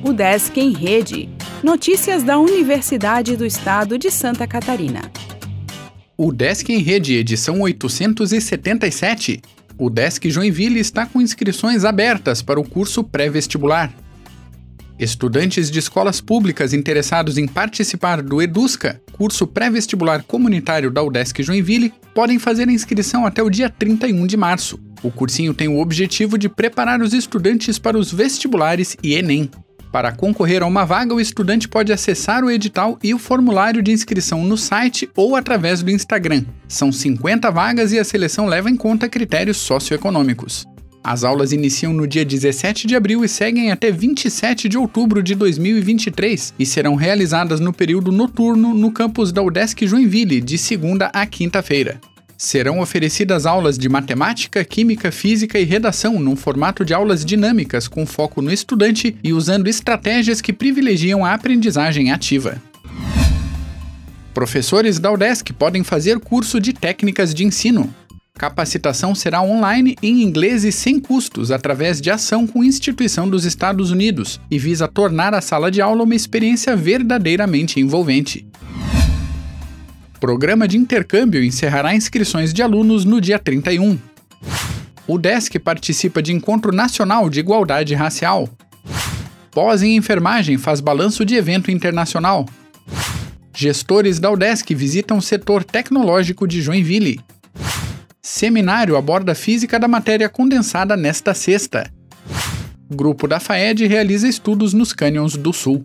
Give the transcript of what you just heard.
O Desk em Rede. Notícias da Universidade do Estado de Santa Catarina. O Desk em Rede, edição 877. O Desk Joinville está com inscrições abertas para o curso pré-vestibular. Estudantes de escolas públicas interessados em participar do EDUSCA, curso pré-vestibular comunitário da UDESC Joinville, podem fazer a inscrição até o dia 31 de março. O cursinho tem o objetivo de preparar os estudantes para os vestibulares e Enem. Para concorrer a uma vaga, o estudante pode acessar o edital e o formulário de inscrição no site ou através do Instagram. São 50 vagas e a seleção leva em conta critérios socioeconômicos. As aulas iniciam no dia 17 de abril e seguem até 27 de outubro de 2023 e serão realizadas no período noturno no campus da UDESC Joinville, de segunda a quinta-feira. Serão oferecidas aulas de matemática, química, física e redação num formato de aulas dinâmicas com foco no estudante e usando estratégias que privilegiam a aprendizagem ativa. Professores da UDESC podem fazer curso de técnicas de ensino. Capacitação será online em inglês e sem custos, através de ação com instituição dos Estados Unidos, e visa tornar a sala de aula uma experiência verdadeiramente envolvente. Programa de intercâmbio encerrará inscrições de alunos no dia 31. O DESC participa de Encontro Nacional de Igualdade Racial. Pós em Enfermagem faz balanço de evento internacional. Gestores da UDESC visitam o setor tecnológico de Joinville. Seminário aborda física da matéria condensada nesta sexta. Grupo da FAED realiza estudos nos cânions do Sul.